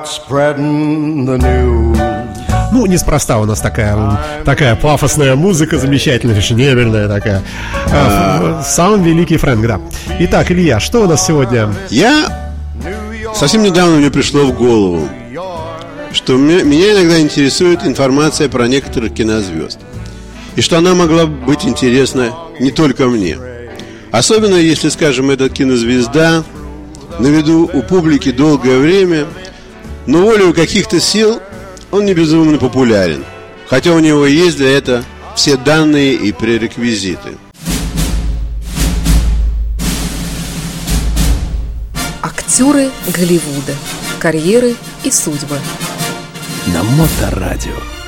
start spreading the news. Ну, неспроста у нас такая, такая пафосная музыка, замечательная, фешенебельная такая. А, Сам великий Фрэнк, да. Итак, Илья, что у нас сегодня? Я совсем недавно мне пришло в голову, что мне- меня иногда интересует информация про некоторых кинозвезд. И что она могла быть интересна не только мне. Особенно если, скажем, эта кинозвезда на виду у публики долгое время, но волею каких-то сил он не безумно популярен. Хотя у него есть для этого все данные и пререквизиты. Актеры Голливуда. Карьеры и судьбы. На Моторадио.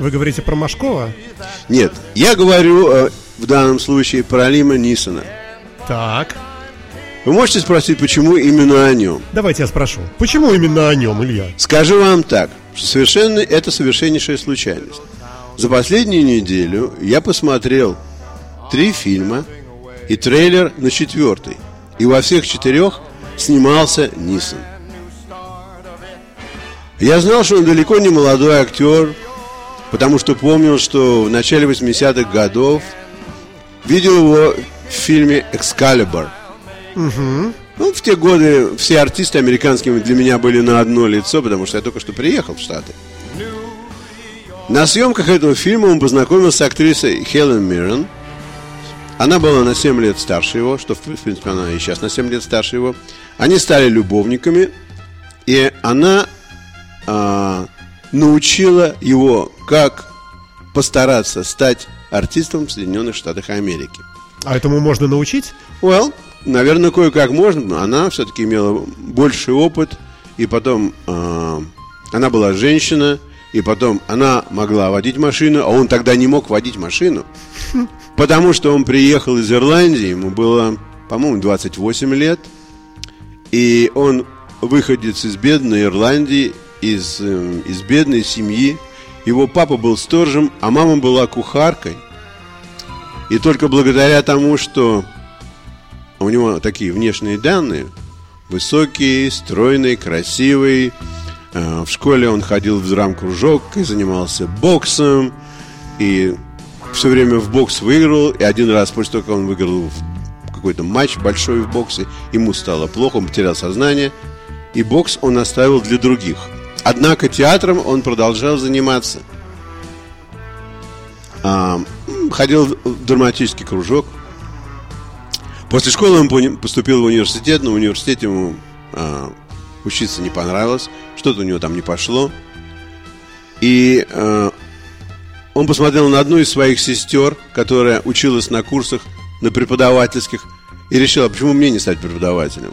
Вы говорите про Машкова? Нет, я говорю э, в данном случае про Лима Нисона. Так, Вы можете спросить, почему именно о нем? давайте я спрошу. Почему именно о нем, Илья? Скажу вам так, что совершенно это совершеннейшая случайность. За последнюю неделю я посмотрел три фильма и трейлер на четвертый. И во всех четырех снимался Нисон. Я знал, что он далеко не молодой актер, потому что помнил, что в начале 80-х годов видел его в фильме «Экскалибар». Ну, в те годы все артисты американские для меня были на одно лицо, потому что я только что приехал в Штаты. На съемках этого фильма он познакомился с актрисой Хелен Миррен. Она была на 7 лет старше его, что, в принципе, она и сейчас на 7 лет старше его. Они стали любовниками, и она а, научила его, как постараться стать артистом в Соединенных Штатах Америки. А этому можно научить? Well, наверное, кое-как можно. но Она все-таки имела больший опыт, и потом э, она была женщина, и потом она могла водить машину, а он тогда не мог водить машину, потому что он приехал из Ирландии, ему было, по-моему, 28 лет, и он выходец из бедной Ирландии, из, э, из бедной семьи. Его папа был сторожем, а мама была кухаркой. И только благодаря тому, что у него такие внешние данные, высокий, стройный, красивый. Э, В школе он ходил в драм-кружок и занимался боксом. И все время в бокс выиграл. И один раз, после того, как он выиграл какой-то матч большой в боксе, ему стало плохо, он потерял сознание. И бокс он оставил для других. Однако театром он продолжал заниматься. А, ходил в драматический кружок. После школы он поступил в университет, но в университете ему а, учиться не понравилось, что-то у него там не пошло. И а, он посмотрел на одну из своих сестер, которая училась на курсах, на преподавательских, и решил, а почему мне не стать преподавателем?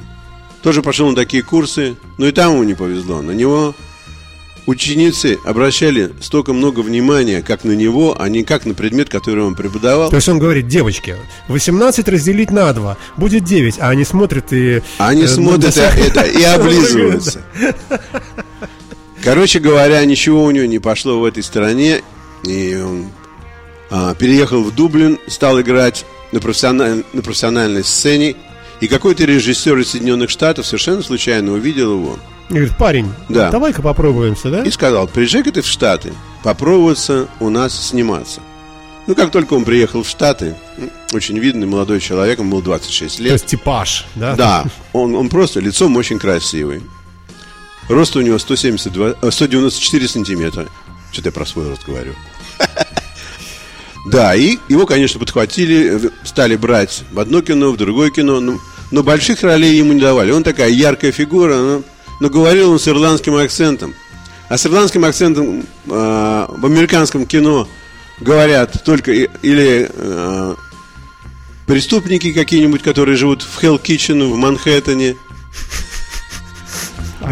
Тоже пошел на такие курсы, но и там ему не повезло. На него ученицы обращали столько много внимания, как на него, а не как на предмет, который он преподавал. То есть он говорит, девочки, 18 разделить на 2, будет 9, а они смотрят и... Они э, смотрят на- это и облизываются. Короче говоря, ничего у него не пошло в этой стране, и он а, переехал в Дублин, стал играть на, профессиональ- на профессиональной сцене, и какой-то режиссер из Соединенных Штатов совершенно случайно увидел его И говорит, парень, Да. давай-ка попробуемся, да? и сказал, приезжай-ка ты в Штаты, попробоваться у нас сниматься. Ну, как только он приехал в Штаты, очень видный молодой человек, ему было 26 То лет. есть типаж, да? Да, он, он просто лицом очень красивый. Рост у него 172, э, 194 сантиметра. Что-то я про свой рост говорю. Да, и его, конечно, подхватили, э, стали брать в одно кино, в другое кино, но, но больших ролей ему не давали. Он такая яркая фигура, но, но говорил он с ирландским акцентом. А с ирландским акцентом э, в американском кино говорят только и- или э, преступники какие-нибудь, которые живут в Hell Kitchen в Манхэттене.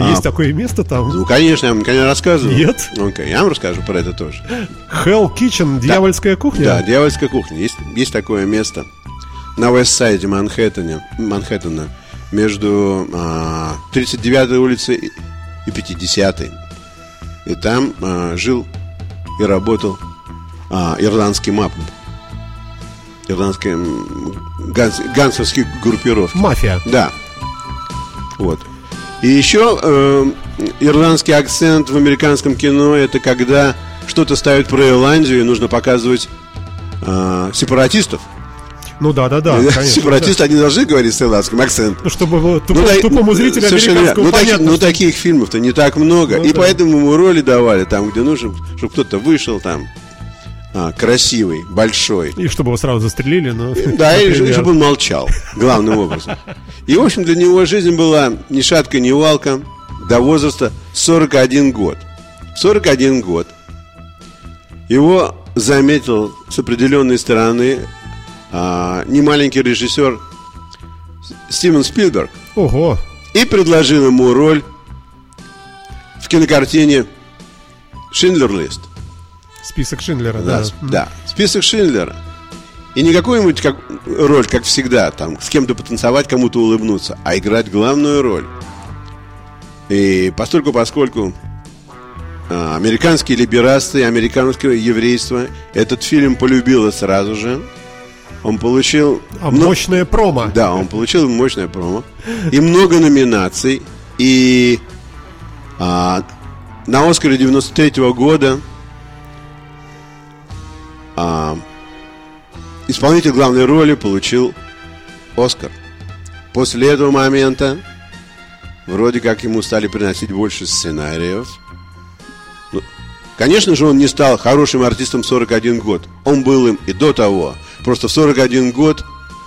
А, есть такое место там? Ну, конечно, я вам конечно, рассказываю. Нет. Окей, я вам расскажу про это тоже. Hell Kitchen, дьявольская кухня? Да, дьявольская кухня. Есть, есть такое место на Вестсайде Манхэттене, Манхэттена между а, 39-й улицей и- и 50-й. И там а, жил и работал а, ирландский МАП. Ирландская ганс, гансовские группировки. Мафия. Да. Вот. И еще э, ирландский акцент в американском кино это когда что-то ставят про Ирландию и нужно показывать э, сепаратистов. Ну да, да, да. конечно, Сепаратисты, они должны говорить с ирландским акцентом. да. Ну, чтобы тупо- Ну, да, тупому зрителю совершенно американскому ну, таки- понятно. ну, что- таких фильмов-то не так много. Ну, и да. поэтому ему роли давали там, где нужно, чтобы кто-то вышел там а, красивый, большой. И чтобы его сразу застрелили, ну... Да, и, например. чтобы он молчал, главным образом. И, в общем, для него жизнь была ни шатка, ни валка до возраста 41 год. В 41 год его заметил с определенной стороны а, немаленький режиссер Стивен Спилберг Ого, и предложил ему роль в кинокартине «Шиндлер Лист». Список Шиндлера, Да, да. да, список Шиндлера. И не какую-нибудь как, роль, как всегда, там, с кем-то потанцевать, кому-то улыбнуться, а играть главную роль. И постольку, поскольку а, американские либерасты, американское еврейство этот фильм полюбило сразу же, он получил... А мно- мощное промо. да, он получил мощное промо и много номинаций. И а, на Оскаре 93 года а, исполнитель главной роли получил Оскар. После этого момента вроде как ему стали приносить больше сценариев. Ну, конечно же, он не стал хорошим артистом в 41 год. Он был им и до того. Просто в 41 год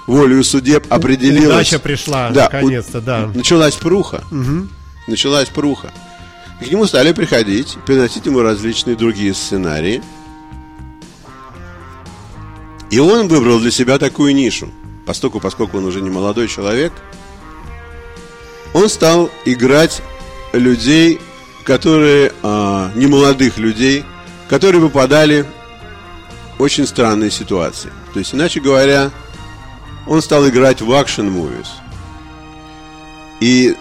волею судеб определилось... Удача пришла, Да, наконец-то, да. Началась пруха. Началась пруха. И к нему стали приходить, приносить ему различные другие сценарии. И он выбрал для себя такую нишу. Поскольку, поскольку он уже не молодой человек, он стал играть людей, которые, а, не молодых людей, которые попадали в очень странные ситуации. То есть, иначе говоря, он стал играть в action movies. И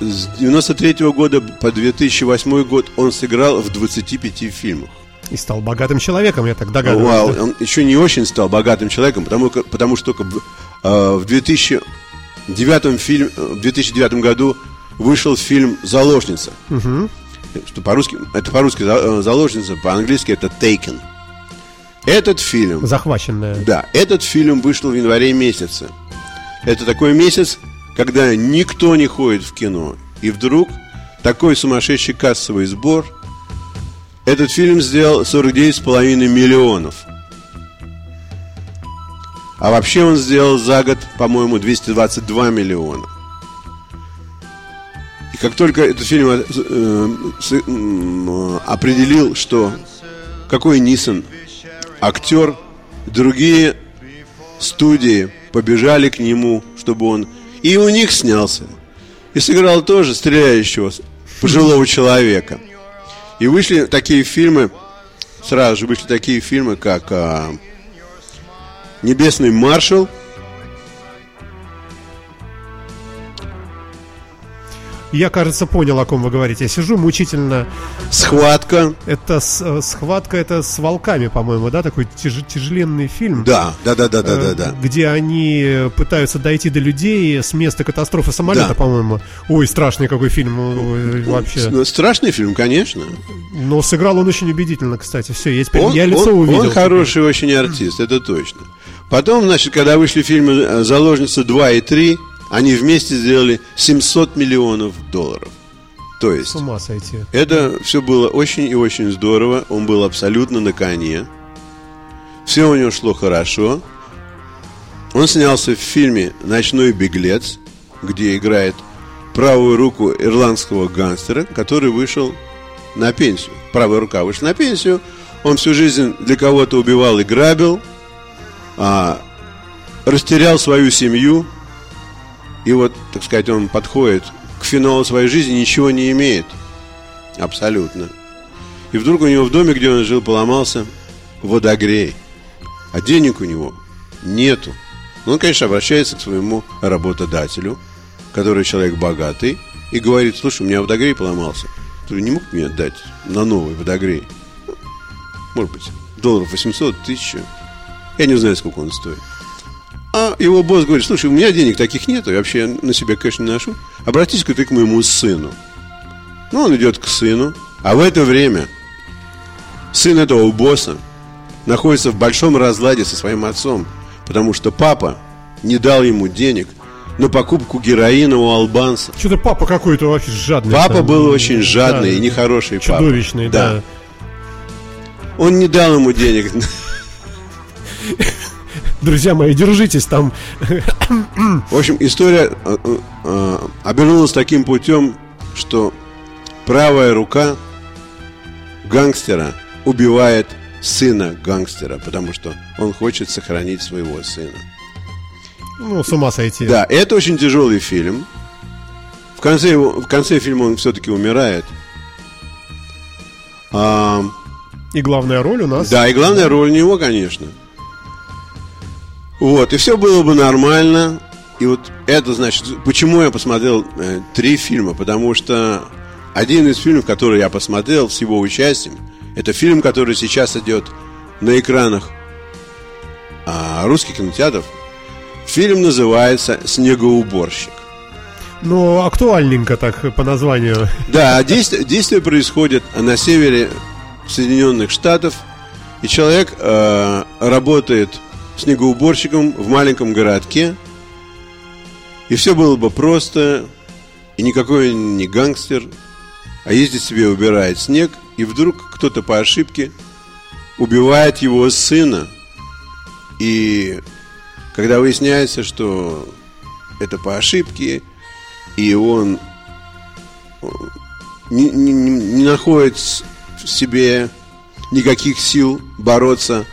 с 93 года по 2008 год он сыграл в 25 фильмах. И стал богатым человеком, я так догадываюсь. Да. он еще не очень стал богатым человеком, потому, потому что только в, э, в 2009, фильм, э, в 2009 году вышел фильм «Заложница». Что по-русски, это по-русски э, «Заложница», по-английски это «Taken». Этот фильм Захваченная. да, этот фильм вышел в январе месяце. Это такой месяц, когда никто не ходит в кино. И вдруг такой сумасшедший кассовый сбор. Этот фильм сделал 49,5 миллионов. А вообще он сделал за год, по-моему, 222 миллиона. И как только этот фильм э, э, определил, что какой Нисон актер, другие студии побежали к нему, чтобы он и у них снялся. И сыграл тоже стреляющего пожилого человека. И вышли такие фильмы, сразу же вышли такие фильмы, как а, «Небесный маршал», Я, кажется, понял, о ком вы говорите. Я сижу мучительно. «Схватка». Это с- э, схватка, это с волками, по-моему, да? Такой тяж- тяжеленный фильм. Да, да, да, да, да, да, э, да. Где они э, пытаются дойти до людей с места катастрофы самолета, Да. по-моему. Ой, страшный какой фильм ой, вообще. Ну, страшный фильм, конечно. Но сыграл он очень убедительно, кстати. Все, я теперь Он, я лицо он- увидел. он хороший очень артист, это точно. Потом, значит, когда вышли фильмы э, «Заложница 2» и 3, они вместе сделали 700 миллионов долларов. То есть, С ума сойти. это все было очень и очень здорово. Он был абсолютно на коне. Все у него шло хорошо. Он снялся в фильме «Ночной беглец», где играет правую руку ирландского гангстера, который вышел на пенсию. Правая рука вышла на пенсию. Он всю жизнь для кого-то убивал и грабил, а, растерял свою семью. И вот, так сказать, он подходит к финалу своей жизни, ничего не имеет. Абсолютно. И вдруг у него в доме, где он жил, поломался водогрей. А денег у него нету. Ну, он, конечно, обращается к своему работодателю, который человек богатый, и говорит, слушай, у меня водогрей поломался. Ты не мог мне дать на новый водогрей? Может быть, долларов 800, 1000. Я не знаю, сколько он стоит. А его босс говорит, слушай, у меня денег таких нет, и вообще я на себя кэш не ношу. Обратись-ка ты к моему сыну. Ну, он идет к сыну, а в это время сын этого босса находится в большом разладе со своим отцом, потому что папа не дал ему денег на покупку героина у албанцев. Что-то папа какой-то вообще жадный. Папа там. был очень жадный Да, и нехороший папа. Чудовищный, да. Он не дал ему денег. Друзья мои, держитесь там. В общем, история э, э, э, обернулась таким путем, что правая рука гангстера убивает сына гангстера, потому что он хочет сохранить своего сына. Ну, с ума сойти. Да, это очень тяжелый фильм. В конце, его, в конце фильма он все-таки умирает. А, И главная роль у нас. да, и главная роль у него, конечно. Вот, и все было бы нормально. И вот это значит, почему я посмотрел э, три фильма? Потому что один из фильмов, который я посмотрел с его участием, это фильм, который сейчас идет на экранах а, русских кинотеатров. Фильм называется «Снегоуборщик». Ну, актуальненько так по названию. Да, действие, действие происходит на севере Соединенных Штатов, и человек э, работает снегоуборщиком в маленьком городке, и все было бы просто, и никакой он не гангстер, а ездит себе, убирает снег, и вдруг кто-то по ошибке убивает его сына, и когда выясняется, что это по ошибке, и он не, не- не- не находит в себе никаких сил бороться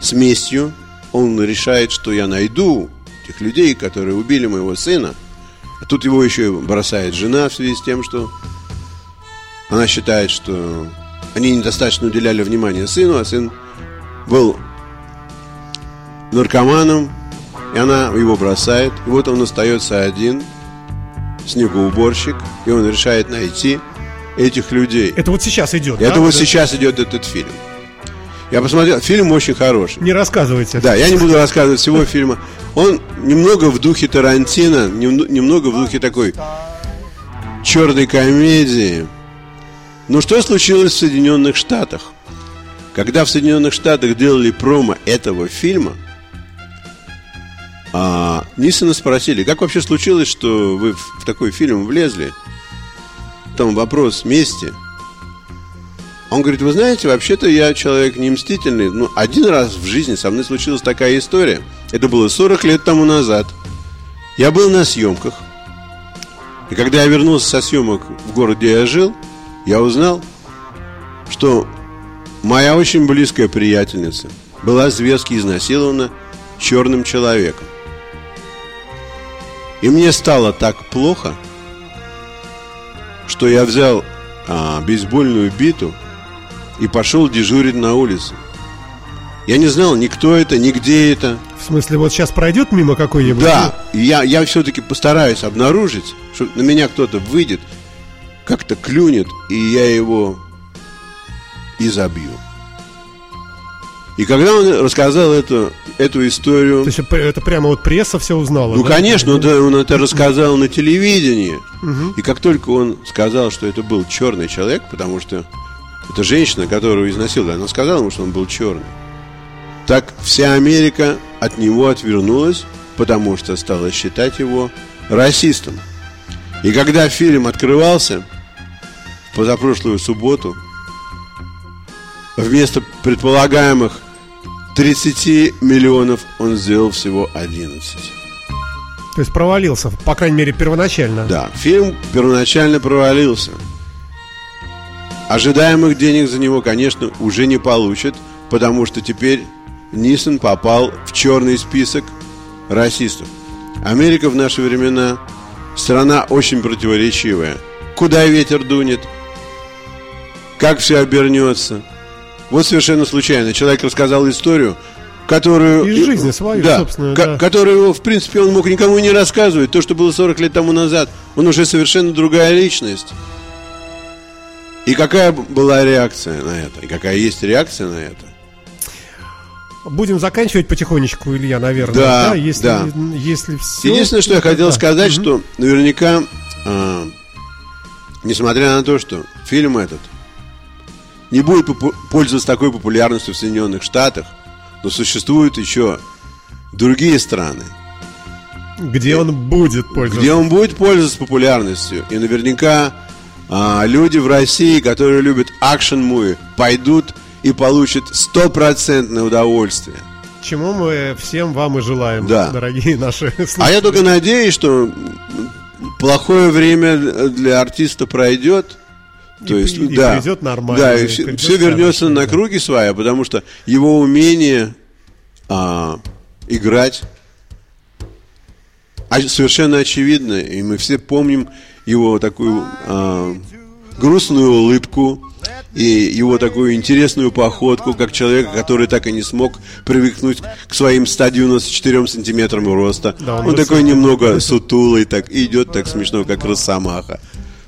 с местью, он решает, что я найду тех людей, которые убили моего сына. А тут его еще и бросает жена в связи с тем, что она считает, что они недостаточно уделяли внимания сыну, а сын был наркоманом, и она его бросает. И вот он остается один, снегоуборщик, и он решает найти этих людей. Это вот сейчас идет. Это да? вот сейчас идет этот фильм. Я посмотрел, фильм очень хороший. Не рассказывайте. Да, я не буду рассказывать всего фильма. Он немного в духе Тарантино, нем- немного в духе такой черной комедии. Но что случилось в Соединенных Штатах? Когда в Соединенных Штатах делали промо этого фильма, а, Нисона спросили, как вообще случилось, что вы в, в такой фильм влезли? Там вопрос мести. Он говорит, вы знаете, вообще-то я человек не мстительный. Ну, один раз в жизни со мной случилась такая история. Это было 40 лет тому назад. Я был на съемках. И когда я вернулся со съемок в город, где я жил, я узнал, что моя очень близкая приятельница была зверски изнасилована черным человеком. И мне стало так плохо, что я взял а, бейсбольную биту и пошел дежурить на улице. Я не знал ни кто это, ни где это. В смысле, вот сейчас пройдет мимо какой-нибудь? Да, и я, я все-таки постараюсь обнаружить, что на меня кто-то выйдет, как-то клюнет, и я его и забью. И когда он рассказал эту, эту историю, То есть это прямо вот пресса все узнала? ну, да? конечно, он, он это рассказал на телевидении. И как только он сказал, что это был черный человек, потому что это женщина, которую изнасиловали, она сказала ему, что он был черный. Так вся Америка от него отвернулась, потому что стала считать его расистом. И когда фильм открывался в позапрошлую субботу, вместо предполагаемых 30 миллионов он сделал всего 11. То есть провалился, по крайней мере, первоначально. Да, фильм первоначально провалился. Ожидаемых денег за него, конечно, уже не получат, потому что теперь Нисон попал в черный список расистов. Америка в наши времена страна очень противоречивая. Куда ветер дунет, как все обернется. Вот совершенно случайно человек рассказал историю, которую... Из жизни свою, да, собственно, да. которую, в принципе, он мог никому не рассказывать. То, что было 40 лет тому назад, он уже совершенно другая личность. И какая была реакция на это? И какая есть реакция на это? Будем заканчивать потихонечку, Илья, наверное. Да, если, да. если все... Единственное, что я хотел Да. сказать, что наверняка, а, несмотря на то, что фильм этот не будет пользоваться такой популярностью в Соединенных Штатах, но существуют еще другие страны, Где он будет пользоваться. где он будет пользоваться популярностью. И наверняка а, люди в России, которые любят action movie, пойдут и получат стопроцентное удовольствие. Чему мы всем вам и желаем, Да. дорогие наши слушатели. А я только надеюсь, что плохое время для артиста пройдет. То И- есть, и да, придет нормально, Да, и и все, придет все вернется сказочно, на да. круги своя, потому что его умение а, играть а- совершенно очевидно, и мы все помним его такую а, грустную улыбку и его такую интересную походку, как человека, который так и не смог привыкнуть к своим 194 сантиметрам роста. Да, он он такой немного сутулый, так и идет так смешно, как росомаха.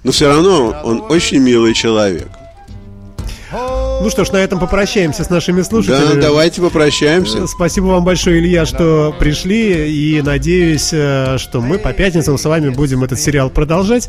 Но все равно он очень милый человек. Ну что ж, на этом попрощаемся с нашими Да, слушателями. давайте попрощаемся. Спасибо вам большое, Илья, что пришли. И надеюсь, э, что мы по пятницам с вами будем этот сериал продолжать.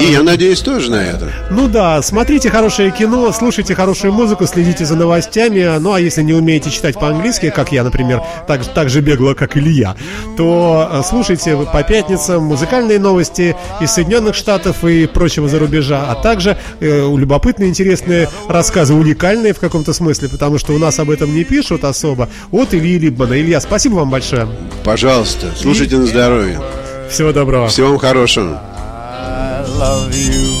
И я надеюсь тоже на это. Ну да, смотрите хорошее кино, слушайте хорошую музыку, следите за новостями. Ну а если не умеете читать по-английски, как я, например, так, так же бегло, как Илья, то э, слушайте по пятницам музыкальные новости из Соединенных Штатов и прочего за рубежа, а также э, любопытные, интересные рассказы, уникальные в каком-то смысле, потому что у нас об этом не пишут особо. От Ильи Либмана. Илья, спасибо вам большое. Пожалуйста, слушайте на здоровье. Всего доброго. Всего вам хорошего. Love you.